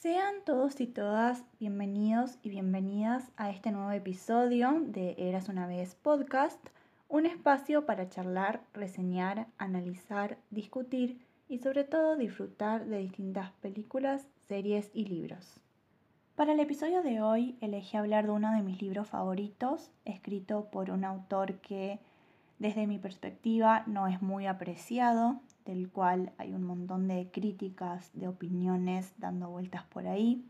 Sean todos y todas bienvenidos y bienvenidas a este nuevo episodio de Eras una vez podcast, un espacio para charlar, reseñar, analizar, discutir y sobre todo disfrutar de distintas películas, series y libros. Para el episodio de hoy elegí hablar de uno de mis libros favoritos, escrito por un autor que desde mi perspectiva no es muy apreciado, del cual hay un montón de críticas, de opiniones dando vueltas por ahí.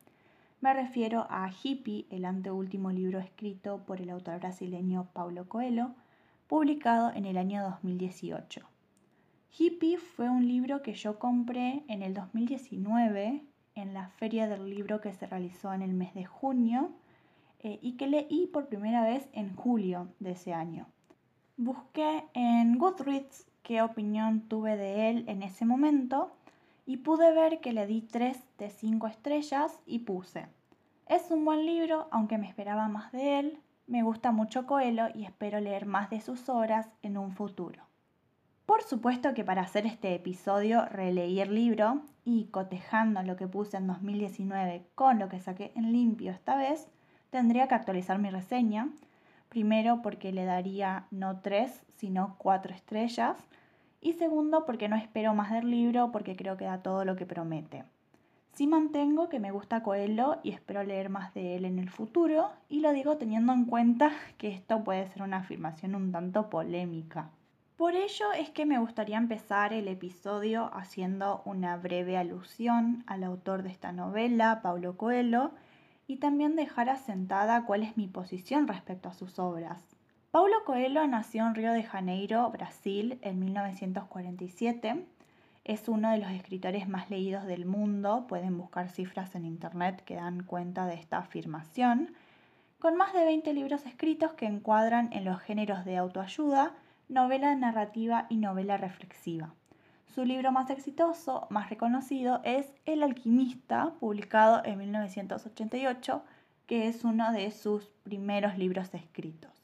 Me refiero a Hippie, el anteúltimo libro escrito por el autor brasileño Paulo Coelho, publicado en el año 2018. Hippie fue un libro que yo compré en el 2019 en la feria del libro que se realizó en el mes de junio eh, y que leí por primera vez en julio de ese año. Busqué en Goodreads qué opinión tuve de él en ese momento y pude ver que le di 3 de 5 estrellas y puse. Es un buen libro, aunque me esperaba más de él. Me gusta mucho Coelho y espero leer más de sus obras en un futuro. Por supuesto que para hacer este episodio releí el libro y cotejando lo que puse en 2019 con lo que saqué en limpio esta vez, tendría que actualizar mi reseña. Primero porque le daría no 3, sino 4 estrellas y segundo, porque no espero más del libro porque creo que da todo lo que promete. Sí mantengo que me gusta Coelho y espero leer más de él en el futuro, y lo digo teniendo en cuenta que esto puede ser una afirmación un tanto polémica. Por ello es que me gustaría empezar el episodio haciendo una breve alusión al autor de esta novela, Paulo Coelho, y también dejar asentada cuál es mi posición respecto a sus obras. Paulo Coelho nació en Río de Janeiro, Brasil, en 1947. Es uno de los escritores más leídos del mundo, pueden buscar cifras en internet que dan cuenta de esta afirmación, con más de 20 libros escritos que encuadran en los géneros de autoayuda, novela narrativa y novela reflexiva. Su libro más exitoso, más reconocido, es El alquimista, publicado en 1988, que es uno de sus primeros libros escritos.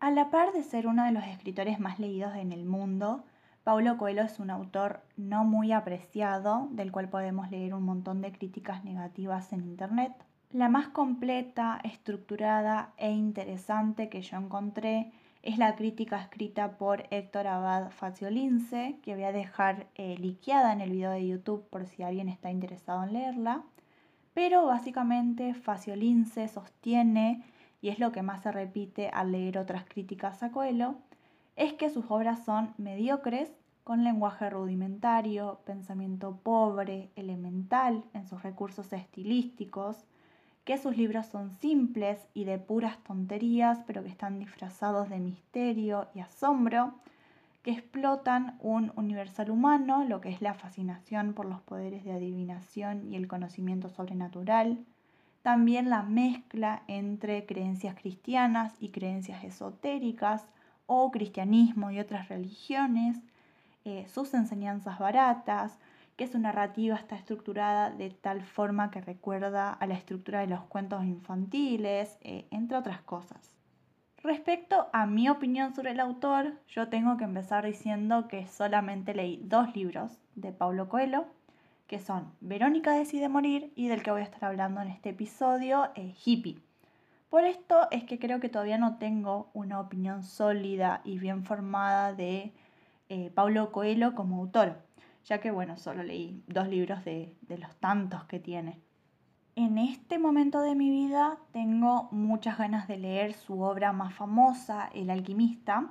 A la par de ser uno de los escritores más leídos en el mundo, Paulo Coelho es un autor no muy apreciado, del cual podemos leer un montón de críticas negativas en Internet. La más completa, estructurada e interesante que yo encontré es la crítica escrita por Héctor Abad Faciolince, que voy a dejar eh, liqueada en el video de YouTube por si alguien está interesado en leerla. Pero básicamente Faciolince sostiene y es lo que más se repite al leer otras críticas a Coelho, es que sus obras son mediocres, con lenguaje rudimentario, pensamiento pobre, elemental en sus recursos estilísticos, que sus libros son simples y de puras tonterías, pero que están disfrazados de misterio y asombro, que explotan un universal humano, lo que es la fascinación por los poderes de adivinación y el conocimiento sobrenatural, también la mezcla entre creencias cristianas y creencias esotéricas o cristianismo y otras religiones, eh, sus enseñanzas baratas, que su narrativa está estructurada de tal forma que recuerda a la estructura de los cuentos infantiles, eh, entre otras cosas. Respecto a mi opinión sobre el autor, yo tengo que empezar diciendo que solamente leí dos libros de Paulo Coelho, que son Verónica decide morir y del que voy a estar hablando en este episodio, eh, Hippie. Por esto es que creo que todavía no tengo una opinión sólida y bien formada de eh, Paulo Coelho como autor, ya que bueno, solo leí dos libros de, de los tantos que tiene. En este momento de mi vida tengo muchas ganas de leer su obra más famosa, El alquimista,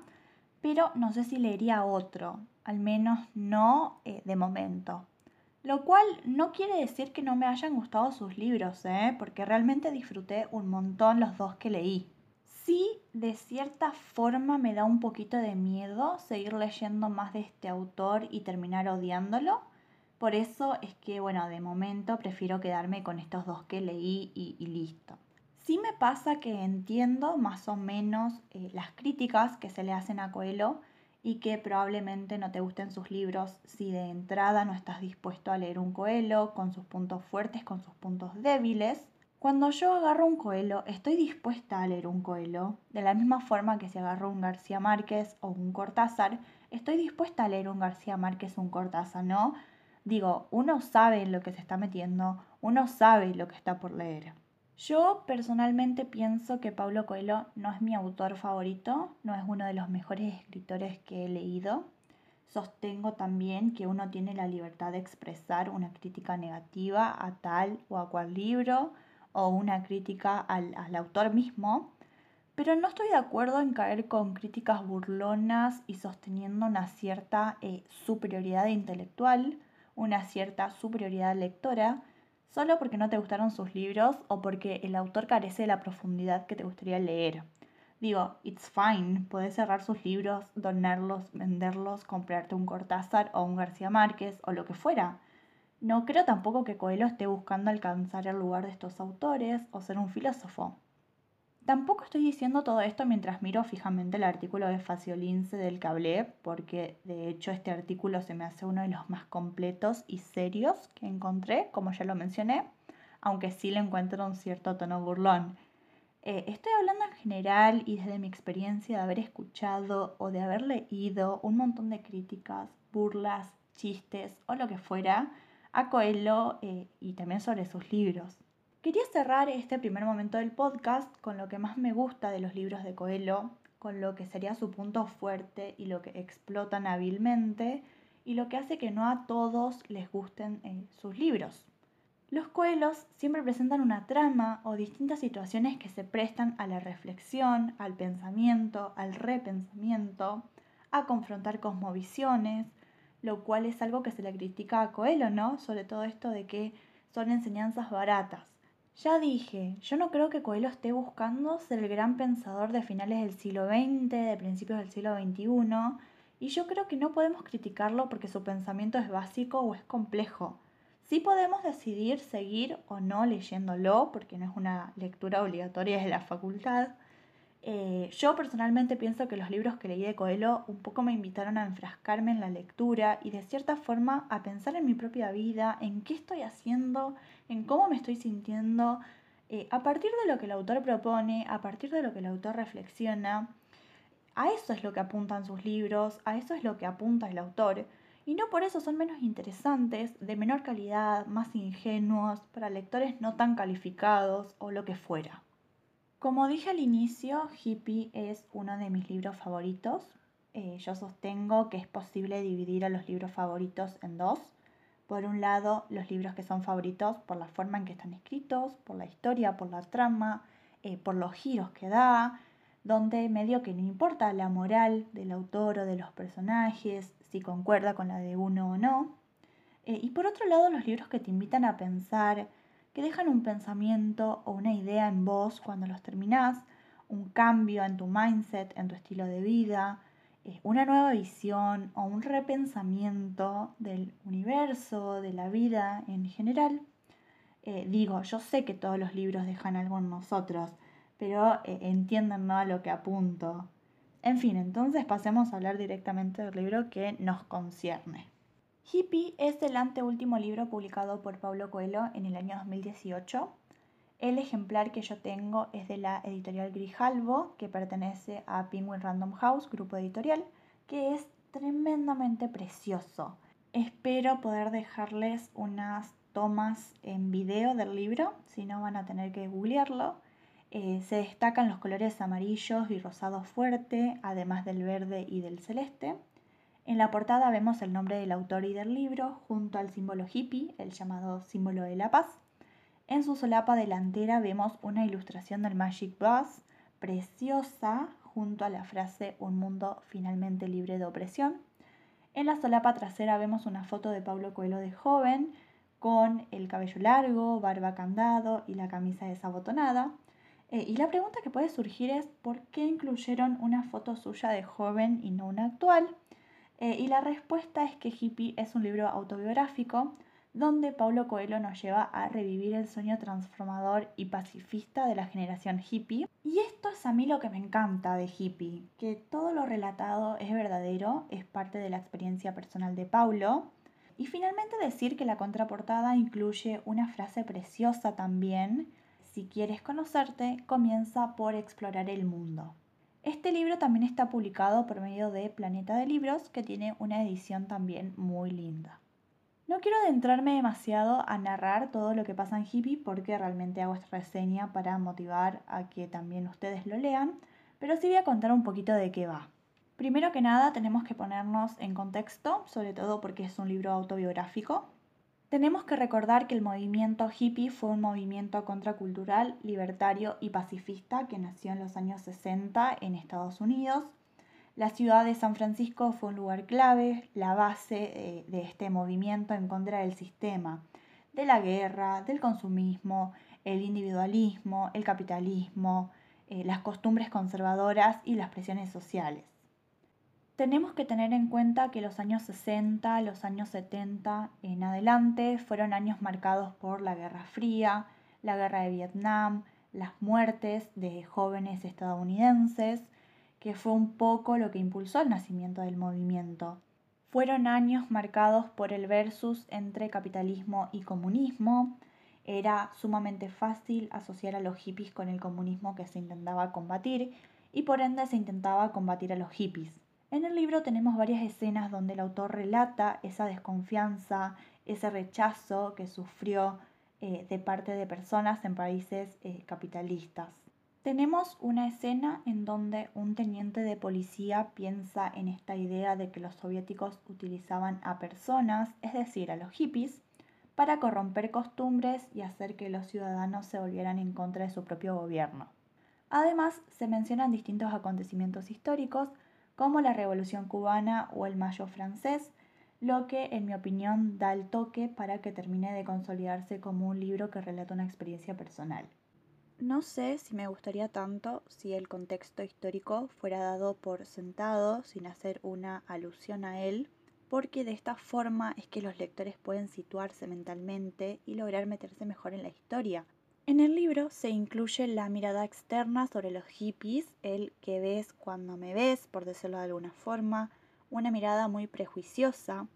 pero no sé si leería otro, al menos no eh, de momento. Lo cual no quiere decir que no me hayan gustado sus libros, ¿eh? porque realmente disfruté un montón los dos que leí. Sí, de cierta forma me da un poquito de miedo seguir leyendo más de este autor y terminar odiándolo. Por eso es que, bueno, de momento prefiero quedarme con estos dos que leí y, listo. Sí me pasa que entiendo más o menos eh, las críticas que se le hacen a Coelho y que probablemente no te gusten sus libros si de entrada no estás dispuesto a leer un Coelho con sus puntos fuertes, con sus puntos débiles. Cuando yo agarro un Coelho, estoy dispuesta a leer un Coelho, de la misma forma que si agarro un García Márquez o un Cortázar, estoy dispuesta a leer un García Márquez o un Cortázar, ¿no? Digo, uno sabe en lo que se está metiendo, uno sabe lo que está por leer. Yo personalmente pienso que Pablo Coelho no es mi autor favorito, no es uno de los mejores escritores que he leído. Sostengo también que uno tiene la libertad de expresar una crítica negativa a tal o a cual libro o una crítica al, autor mismo, pero no estoy de acuerdo en caer con críticas burlonas y sosteniendo una cierta eh, superioridad intelectual, una cierta superioridad lectora, solo porque no te gustaron sus libros o porque el autor carece de la profundidad que te gustaría leer. Digo, it's fine, puedes cerrar sus libros, donarlos, venderlos, comprarte un Cortázar o un García Márquez o lo que fuera. No creo tampoco que Coelho esté buscando alcanzar el lugar de estos autores o ser un filósofo. Tampoco estoy diciendo todo esto mientras miro fijamente el artículo de Faciolince del que hablé, porque de hecho este artículo se me hace uno de los más completos y serios que encontré, como ya lo mencioné, aunque sí le encuentro un cierto tono burlón. Eh, estoy hablando en general y desde mi experiencia de haber escuchado o de haber leído un montón de críticas, burlas, chistes o lo que fuera a Coelho eh, y también sobre sus libros. Quería cerrar este primer momento del podcast con lo que más me gusta de los libros de Coelho, con lo que sería su punto fuerte y lo que explotan hábilmente y lo que hace que no a todos les gusten eh, sus libros. Los coelos siempre presentan una trama o distintas situaciones que se prestan a la reflexión, al pensamiento, al repensamiento, a confrontar cosmovisiones, lo cual es algo que se le critica a Coelho, ¿no? Sobre todo esto de que son enseñanzas baratas. Ya dije, yo no creo que Coelho esté buscando ser el gran pensador de finales del siglo XX, de principios del siglo XXI, y yo creo que no podemos criticarlo porque su pensamiento es básico o es complejo. Sí podemos decidir seguir o no leyéndolo, porque no es una lectura obligatoria de la facultad. Eh, yo personalmente pienso que los libros que leí de Coelho un poco me invitaron a enfrascarme en la lectura y de cierta forma a pensar en mi propia vida, en qué estoy haciendo, en cómo me estoy sintiendo, eh, a partir de lo que el autor propone, a partir de lo que el autor reflexiona. A eso es lo que apuntan sus libros, a eso es lo que apunta el autor y no por eso son menos interesantes, de menor calidad, más ingenuos, para lectores no tan calificados o lo que fuera. Como dije al inicio, Hippie es uno de mis libros favoritos. Eh, yo sostengo que es posible dividir a los libros favoritos en dos. Por un lado, los libros que son favoritos por la forma en que están escritos, por la historia, por la trama, eh, por los giros que da, donde medio que no importa la moral del autor o de los personajes, si concuerda con la de uno o no. Eh, y por otro lado, los libros que te invitan a pensar, que dejan un pensamiento o una idea en vos cuando los terminás, un cambio en tu mindset, en tu estilo de vida, una nueva visión o un repensamiento del universo, de la vida en general. Eh, digo, yo sé que todos los libros dejan algo en nosotros, pero entiendan a lo que apunto. En fin, entonces pasemos a hablar directamente del libro que nos concierne. Hippie es el anteúltimo libro publicado por Pablo Coelho en el año 2018. El ejemplar que yo tengo es de la editorial Grijalvo, que pertenece a Penguin Random House, grupo editorial, que es tremendamente precioso. Espero poder dejarles unas tomas en video del libro, si no van a tener que googlearlo. Eh, se destacan los colores amarillos y rosado fuerte, además del verde y del celeste. En la portada vemos el nombre del autor y del libro, junto al símbolo hippie, el llamado símbolo de la paz. En su solapa delantera vemos una ilustración del Magic Bus, preciosa, junto a la frase Un mundo finalmente libre de opresión. En la solapa trasera vemos una foto de Pablo Coelho de joven, con el cabello largo, barba candado y la camisa desabotonada. Eh, y la pregunta que puede surgir es ¿por qué incluyeron una foto suya de joven y no una actual? Eh, y la respuesta es que Hippie es un libro autobiográfico donde Paulo Coelho nos lleva a revivir el sueño transformador y pacifista de la generación hippie. Y esto es a mí lo que me encanta de hippie, que todo lo relatado es verdadero, es parte de la experiencia personal de Paulo. Y finalmente decir que la contraportada incluye una frase preciosa también, si quieres conocerte, comienza por explorar el mundo. Este libro también está publicado por medio de Planeta de Libros, que tiene una edición también muy linda. No quiero adentrarme demasiado a narrar todo lo que pasa en hippie porque realmente hago esta reseña para motivar a que también ustedes lo lean, pero sí voy a contar un poquito de qué va. Primero que nada tenemos que ponernos en contexto, sobre todo porque es un libro autobiográfico. Tenemos que recordar que el movimiento hippie fue un movimiento contracultural, libertario y pacifista que nació en los años 60 en Estados Unidos. La ciudad de San Francisco fue un lugar clave, la base eh, de este movimiento en contra del sistema, de la guerra, del consumismo, el individualismo, el capitalismo, eh, las costumbres conservadoras y las presiones sociales. Tenemos que tener en cuenta que los años 60, los años 70 en adelante fueron años marcados por la Guerra Fría, la Guerra de Vietnam, las muertes de jóvenes estadounidenses, que fue un poco lo que impulsó el nacimiento del movimiento. Fueron años marcados por el versus entre capitalismo y comunismo. Era sumamente fácil asociar a los hippies con el comunismo que se intentaba combatir y por ende se intentaba combatir a los hippies. En el libro tenemos varias escenas donde el autor relata esa desconfianza, ese rechazo que sufrió eh, de parte de personas en países eh, capitalistas. Tenemos una escena en donde un teniente de policía piensa en esta idea de que los soviéticos utilizaban a personas, es decir, a los hippies, para corromper costumbres y hacer que los ciudadanos se volvieran en contra de su propio gobierno. Además, se mencionan distintos acontecimientos históricos como la Revolución cubana o el Mayo francés, lo que en mi opinión da el toque para que termine de consolidarse como un libro que relata una experiencia personal. No sé si me gustaría tanto si el contexto histórico fuera dado por sentado sin hacer una alusión a él, porque de esta forma es que los lectores pueden situarse mentalmente y lograr meterse mejor en la historia, en el libro se incluye la mirada externa sobre los hippies, el que ves cuando me ves, por decirlo de alguna forma, una mirada muy prejuiciosa.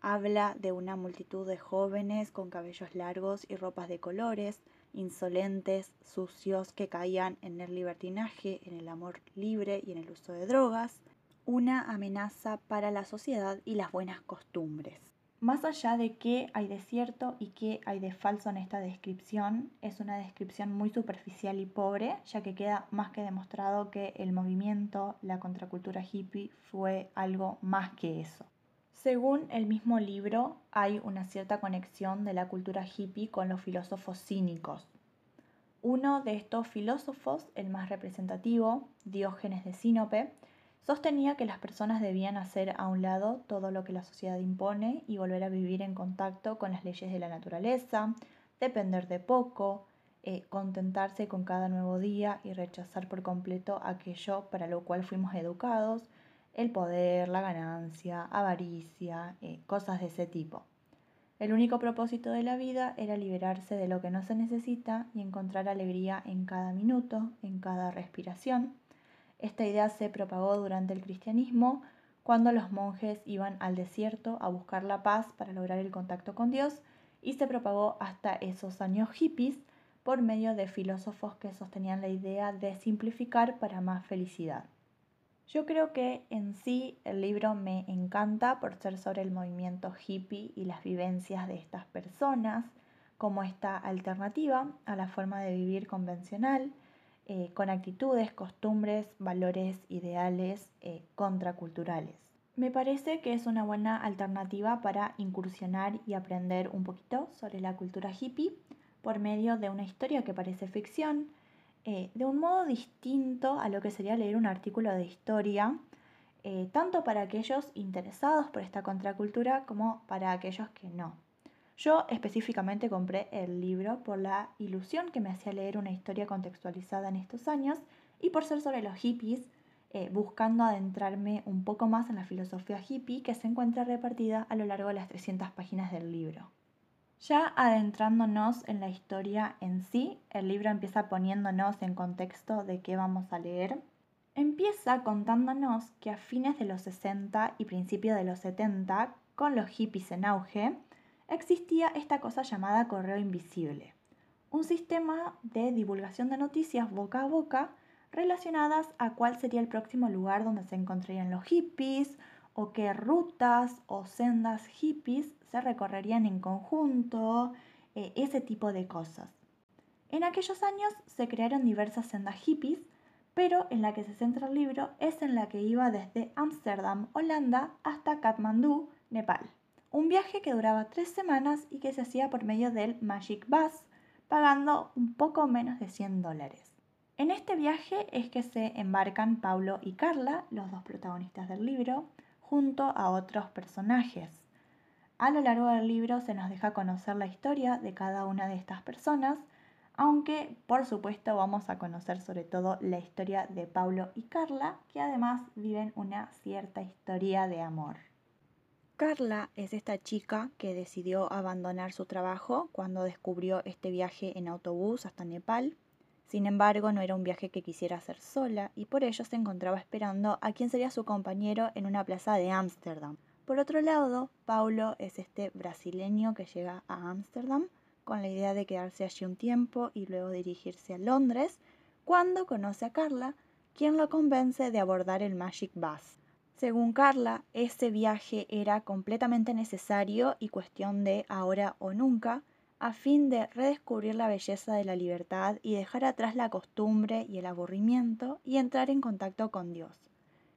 Habla de una multitud de jóvenes con cabellos largos y ropas de colores, insolentes, sucios, que caían en el libertinaje, en el amor libre y en el uso de drogas, una amenaza para la sociedad y las buenas costumbres. Más allá de qué hay de cierto y qué hay de falso en esta descripción, es una descripción muy superficial y pobre, ya que queda más que demostrado que el movimiento, la contracultura hippie, fue algo más que eso. Según el mismo libro, hay una cierta conexión de la cultura hippie con los filósofos cínicos. Uno de estos filósofos, el más representativo, Diógenes de Sinope, Sostenía que las personas debían hacer a un lado todo lo que la sociedad impone y volver a vivir en contacto con las leyes de la naturaleza, depender de poco, eh, contentarse con cada nuevo día y rechazar por completo aquello para lo cual fuimos educados, el poder, la ganancia, avaricia, eh, cosas de ese tipo. El único propósito de la vida era liberarse de lo que no se necesita y encontrar alegría en cada minuto, en cada respiración esta idea se propagó durante el cristianismo cuando los monjes iban al desierto a buscar la paz para lograr el contacto con Dios y se propagó hasta esos años hippies por medio de filósofos que sostenían la idea de simplificar para más felicidad. Yo creo que en sí el libro me encanta por ser sobre el movimiento hippie y las vivencias de estas personas, como esta alternativa a la forma de vivir convencional, eh, con actitudes, costumbres, valores, ideales eh, contraculturales. Me parece que es una buena alternativa para incursionar y aprender un poquito sobre la cultura hippie por medio de una historia que parece ficción, eh, de un modo distinto a lo que sería leer un artículo de historia, tanto para aquellos interesados por esta contracultura como para aquellos que no. Yo específicamente compré el libro por la ilusión que me hacía leer una historia contextualizada en estos años y por ser sobre los hippies, eh, buscando adentrarme un poco más en la filosofía hippie que se encuentra repartida a lo largo de las 300 páginas del libro. Ya adentrándonos en la historia en sí, el libro empieza poniéndonos en contexto de qué vamos a leer. Empieza contándonos que a fines de los 60 y principios de los 70, con los hippies en auge, existía esta cosa llamada correo invisible, un sistema de divulgación de noticias boca a boca relacionadas a cuál sería el próximo lugar donde se encontrarían los hippies o qué rutas o sendas hippies se recorrerían en conjunto, eh, ese tipo de cosas. En aquellos años se crearon diversas sendas hippies, pero en la que se centra el libro es en la que iba desde Ámsterdam, Holanda, hasta Katmandú, Nepal. Un viaje que duraba tres semanas y que se hacía por medio del Magic Bus, pagando un poco menos de 100 dólares. En este viaje es que se embarcan Paulo y Carla, los dos protagonistas del libro, junto a otros personajes. A lo largo del libro se nos deja conocer la historia de cada una de estas personas, aunque por supuesto vamos a conocer sobre todo la historia de Paulo y Carla, que además viven una cierta historia de amor. Carla es esta chica que decidió abandonar su trabajo cuando descubrió este viaje en autobús hasta Nepal. Sin embargo, no era un viaje que quisiera hacer sola y por ello se encontraba esperando a quien sería su compañero en una plaza de Ámsterdam. Por otro lado, Paulo es este brasileño que llega a Ámsterdam con la idea de quedarse allí un tiempo y luego dirigirse a Londres, cuando conoce a Carla, quien lo convence de abordar el Magic Bus. Según Carla, ese viaje era completamente necesario y cuestión de ahora o nunca, a fin de redescubrir la belleza de la libertad y dejar atrás la costumbre y el aburrimiento y entrar en contacto con Dios.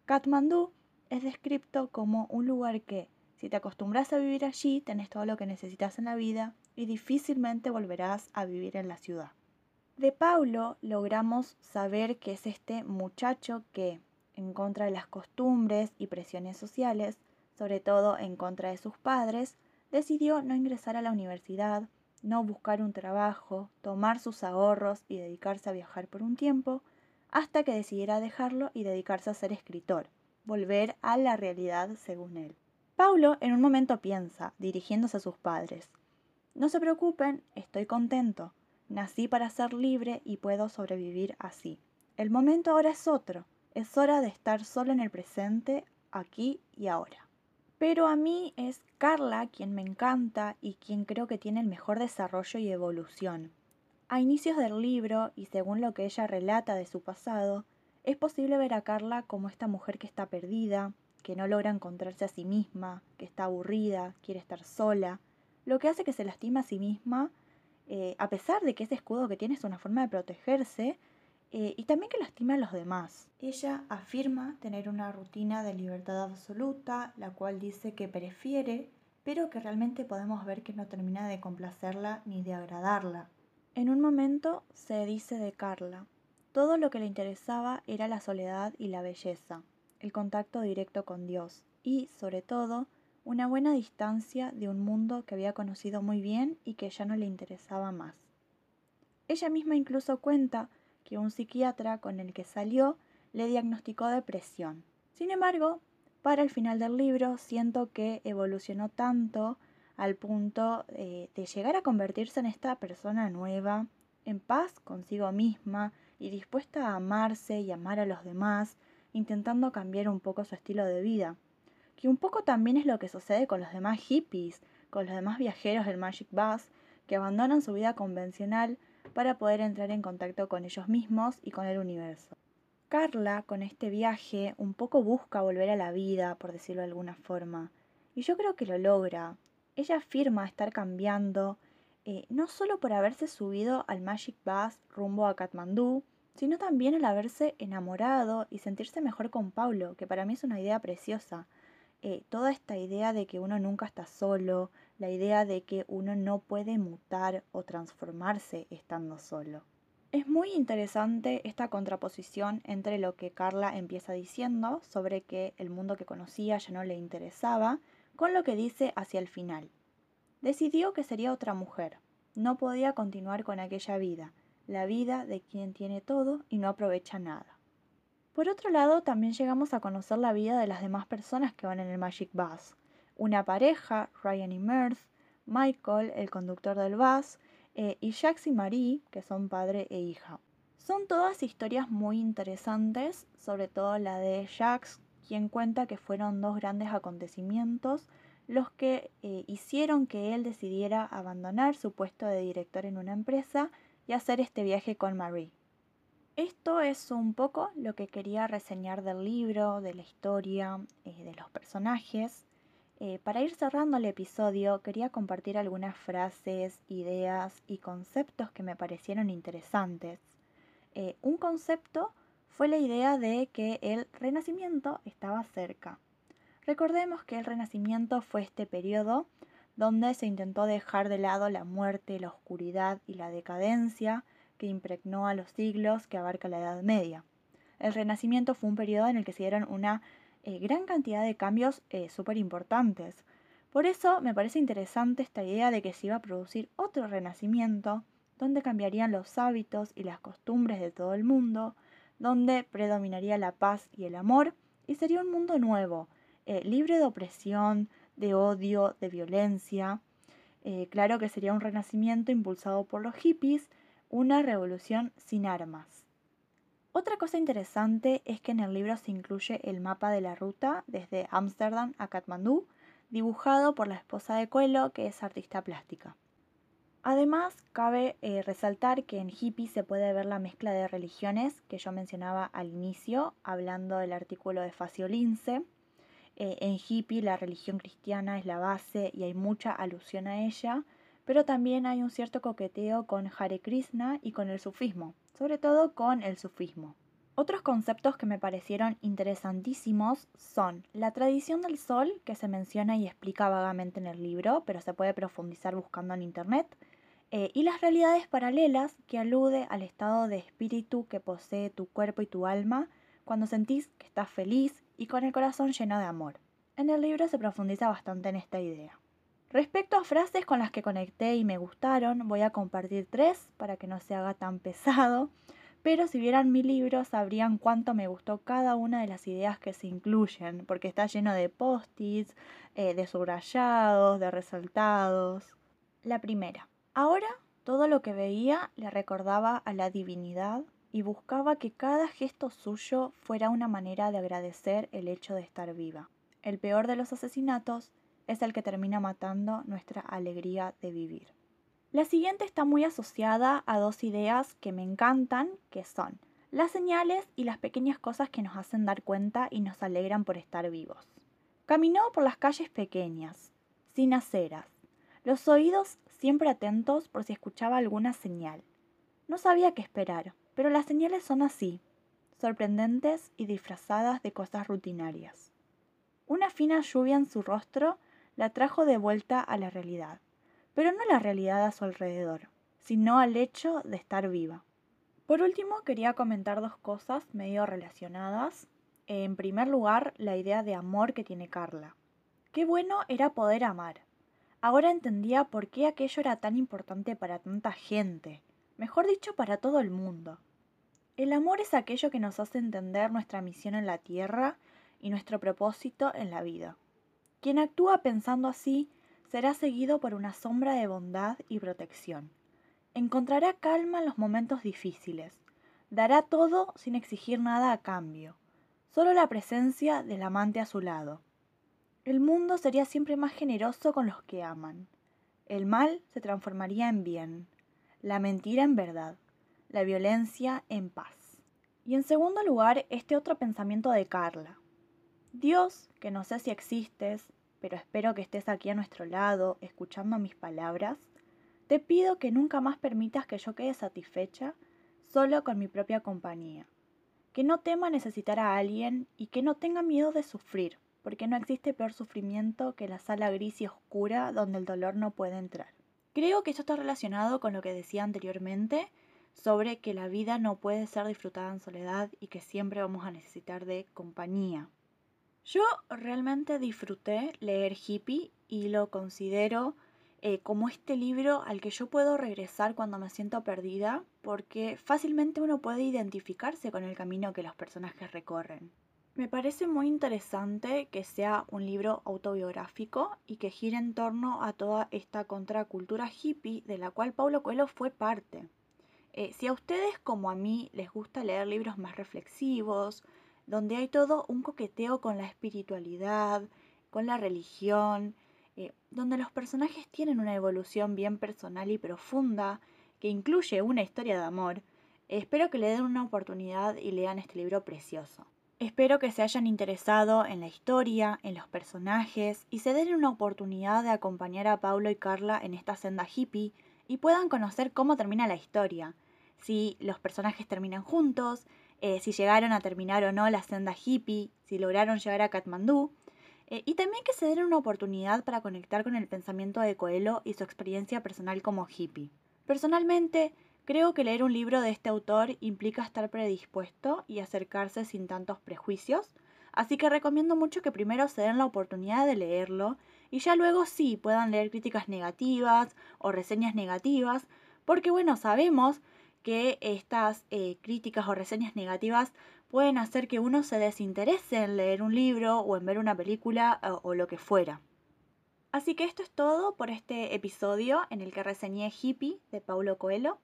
Katmandú es descrito como un lugar que, si te acostumbras a vivir allí, tenés todo lo que necesitas en la vida y difícilmente volverás a vivir en la ciudad. De Paulo logramos saber que es este muchacho que, en contra de las costumbres y presiones sociales, sobre todo en contra de sus padres, decidió no ingresar a la universidad, no buscar un trabajo, tomar sus ahorros y dedicarse a viajar por un tiempo, hasta que decidiera dejarlo y dedicarse a ser escritor volver a la realidad según él. Paulo en un momento piensa, dirigiéndose a sus padres, no se preocupen, estoy contento, nací para ser libre y puedo sobrevivir así. El momento ahora es otro, es hora de estar solo en el presente, aquí y ahora. Pero a mí es Carla quien me encanta y quien creo que tiene el mejor desarrollo y evolución. A inicios del libro, y según lo que ella relata de su pasado, es posible ver a Carla como esta mujer que está perdida, que no logra encontrarse a sí misma, que está aburrida, quiere estar sola, lo que hace que se lastima a sí misma, eh, a pesar de que ese escudo que tiene es una forma de protegerse, eh, y también que lastima a los demás. Ella afirma tener una rutina de libertad absoluta, la cual dice que prefiere, pero que realmente podemos ver que no termina de complacerla ni de agradarla. En un momento se dice de Carla, todo lo que le interesaba era la soledad y la belleza, el contacto directo con Dios y, sobre todo, una buena distancia de un mundo que había conocido muy bien y que ya no le interesaba más. Ella misma incluso cuenta que un psiquiatra con el que salió le diagnosticó depresión. Sin embargo, para el final del libro siento que evolucionó tanto al punto eh, de llegar a convertirse en esta persona nueva, en paz consigo misma, y dispuesta a amarse y amar a los demás, intentando cambiar un poco su estilo de vida. Que un poco también es lo que sucede con los demás hippies, con los demás viajeros del Magic Bus, que abandonan su vida convencional para poder entrar en contacto con ellos mismos y con el universo. Carla, con este viaje, un poco busca volver a la vida, por decirlo de alguna forma, y yo creo que lo logra. Ella afirma estar cambiando, eh, no solo por haberse subido al Magic Bus rumbo a Katmandú, sino también el haberse enamorado y sentirse mejor con Paulo, que para mí es una idea preciosa. Eh, toda esta idea de que uno nunca está solo, la idea de que uno no puede mutar o transformarse estando solo. Es muy interesante esta contraposición entre lo que Carla empieza diciendo sobre que el mundo que conocía ya no le interesaba, con lo que dice hacia el final. Decidió que sería otra mujer, no podía continuar con aquella vida, la vida de quien tiene todo y no aprovecha nada. Por otro lado, también llegamos a conocer la vida de las demás personas que van en el Magic Bus. Una pareja, Ryan y Merth, Michael, el conductor del bus, eh, y Jax y Marie, que son padre e hija. Son todas historias muy interesantes, sobre todo la de Jax, quien cuenta que fueron dos grandes acontecimientos los que eh, hicieron que él decidiera abandonar su puesto de director en una empresa y hacer este viaje con Marie. Esto es un poco lo que quería reseñar del libro, de la historia, eh, de los personajes. Eh, para ir cerrando el episodio, quería compartir algunas frases, ideas y conceptos que me parecieron interesantes. Eh, un concepto fue la idea de que el renacimiento estaba cerca. Recordemos que el renacimiento fue este periodo donde se intentó dejar de lado la muerte, la oscuridad y la decadencia que impregnó a los siglos que abarca la Edad Media. El Renacimiento fue un periodo en el que se dieron una eh, gran cantidad de cambios eh, súper importantes. Por eso me parece interesante esta idea de que se iba a producir otro renacimiento, donde cambiarían los hábitos y las costumbres de todo el mundo, donde predominaría la paz y el amor, y sería un mundo nuevo, eh, libre de opresión, de odio, de violencia. claro que sería un renacimiento impulsado por los hippies, una revolución sin armas. Otra cosa interesante es que en el libro se incluye el mapa de la ruta desde Ámsterdam a Katmandú, dibujado por la esposa de Coelho, que es artista plástica. Además, cabe eh, resaltar que en hippie se puede ver la mezcla de religiones que yo mencionaba al inicio, hablando del artículo de Facio Lince. Eh, en hippie la religión cristiana es la base y hay mucha alusión a ella, pero también hay un cierto coqueteo con Hare Krishna y con el sufismo, sobre todo con el sufismo. Otros conceptos que me parecieron interesantísimos son la tradición del sol, que se menciona y explica vagamente en el libro, pero se puede profundizar buscando en internet, eh, y las realidades paralelas, que alude al estado de espíritu que posee tu cuerpo y tu alma cuando sentís que estás feliz y con el corazón lleno de amor. En el libro se profundiza bastante en esta idea. Respecto a frases con las que conecté y me gustaron, voy a compartir tres para que no se haga tan pesado, pero si vieran mi libro sabrían cuánto me gustó cada una de las ideas que se incluyen, porque está lleno de post-its, eh, de subrayados, de resaltados. La primera, ahora todo lo que veía le recordaba a la divinidad y buscaba que cada gesto suyo fuera una manera de agradecer el hecho de estar viva. El peor de los asesinatos es el que termina matando nuestra alegría de vivir. La siguiente está muy asociada a dos ideas que me encantan, que son las señales y las pequeñas cosas que nos hacen dar cuenta y nos alegran por estar vivos. Caminó por las calles pequeñas, sin aceras, los oídos siempre atentos por si escuchaba alguna señal. No sabía qué esperar, pero las señales son así, sorprendentes y disfrazadas de cosas rutinarias. Una fina lluvia en su rostro la trajo de vuelta a la realidad, pero no la realidad a su alrededor, sino al hecho de estar viva. Por último, quería comentar dos cosas medio relacionadas. En primer lugar, la idea de amor que tiene Carla. Qué bueno era poder amar. Ahora entendía por qué aquello era tan importante para tanta gente, mejor dicho, para todo el mundo. El amor es aquello que nos hace entender nuestra misión en la tierra y nuestro propósito en la vida. Quien actúa pensando así será seguido por una sombra de bondad y protección. Encontrará calma en los momentos difíciles. Dará todo sin exigir nada a cambio, solo la presencia del amante a su lado. El mundo sería siempre más generoso con los que aman. El mal se transformaría en bien, la mentira en verdad, la violencia en paz. Y en segundo lugar, este otro pensamiento de Carla. Dios, que no sé si existes, pero espero que estés aquí a nuestro lado, escuchando mis palabras, te pido que nunca más permitas que yo quede satisfecha solo con mi propia compañía. Que no tema necesitar a alguien y que no tenga miedo de sufrir, porque no existe peor sufrimiento que la sala gris y oscura donde el dolor no puede entrar. Creo que esto está relacionado con lo que decía anteriormente sobre que la vida no puede ser disfrutada en soledad y que siempre vamos a necesitar de compañía. Yo realmente disfruté leer Hippie y lo considero eh, como este libro al que yo puedo regresar cuando me siento perdida, porque fácilmente uno puede identificarse con el camino que los personajes recorren. Me parece muy interesante que sea un libro autobiográfico y que gire en torno a toda esta contracultura hippie de la cual Paulo Coelho fue parte. Eh, si a ustedes como a mí les gusta leer libros más reflexivos, donde hay todo un coqueteo con la espiritualidad, con la religión, eh, donde los personajes tienen una evolución bien personal y profunda, que incluye una historia de amor. espero que le den una oportunidad y lean este libro precioso. Espero que se hayan interesado en la historia, en los personajes y se den una oportunidad de acompañar a Paulo y Carla en esta senda hippie y puedan conocer cómo termina la historia, si los personajes terminan juntos, eh, si llegaron a terminar o no la senda hippie, si lograron llegar a Katmandú, eh, y también que se den una oportunidad para conectar con el pensamiento de Coelho y su experiencia personal como hippie. Personalmente, creo que leer un libro de este autor implica estar predispuesto y acercarse sin tantos prejuicios, así que recomiendo mucho que primero se den la oportunidad de leerlo y ya luego sí puedan leer críticas negativas o reseñas negativas, porque bueno, sabemos que estas eh, críticas o reseñas negativas pueden hacer que uno se desinterese en leer un libro o en ver una película o, o lo que fuera. Así que esto es todo por este episodio en el que reseñé Hippie de Paulo Coelho.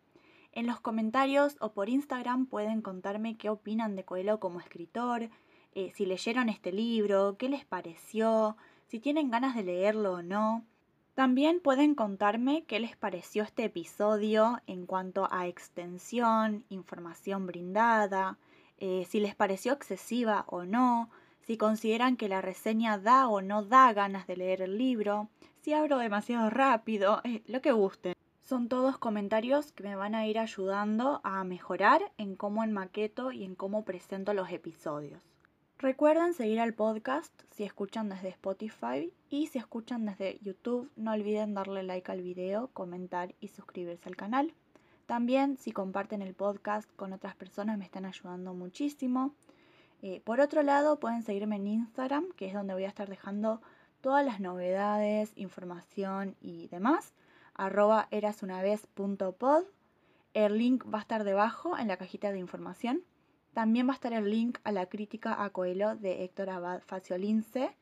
En los comentarios o por Instagram pueden contarme qué opinan de Coelho como escritor, eh, si leyeron este libro, qué les pareció, si tienen ganas de leerlo o no. También pueden contarme qué les pareció este episodio en cuanto a extensión, información brindada, eh, si les pareció excesiva o no, si consideran que la reseña da o no da ganas de leer el libro, si abro demasiado rápido, eh, lo que gusten. Son todos comentarios que me van a ir ayudando a mejorar en cómo enmaqueto y en cómo presento los episodios. Recuerden seguir al podcast si escuchan desde Spotify y si escuchan desde YouTube no olviden darle like al video, comentar y suscribirse al canal. También si comparten el podcast con otras personas me están ayudando muchísimo. Eh, por otro lado pueden seguirme en Instagram, que es donde voy a estar dejando todas las novedades, información y demás. Arroba erasunavez.pod. El link va a estar debajo en la cajita de información. También va a estar el link a la crítica a Coelho de Héctor Abad Faciolince.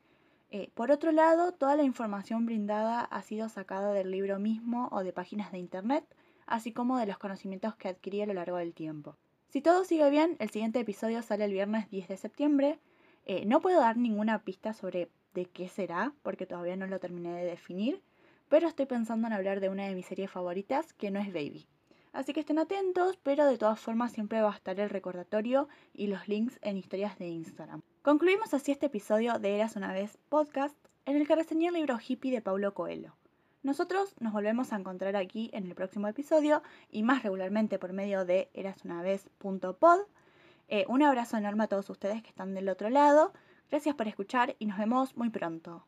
Eh, por otro lado, toda la información brindada ha sido sacada del libro mismo o de páginas de internet así como de los conocimientos que adquirí a lo largo del tiempo. Si todo sigue bien, el siguiente episodio sale el viernes 10 de septiembre. Eh, no puedo dar ninguna pista sobre de qué será, porque todavía no lo terminé de definir, pero estoy pensando en hablar de una de mis series favoritas, que no es Baby. Así que estén atentos, pero de todas formas siempre va a estar el recordatorio y los links en historias de Instagram. Concluimos así este episodio de Eras una vez podcast, en el que reseñé el libro Hippie de Paulo Coelho. Nosotros nos volvemos a encontrar aquí en el próximo episodio y más regularmente por medio de erasunavez.pod. Eh, un abrazo enorme a todos ustedes que están del otro lado. Gracias por escuchar y nos vemos muy pronto.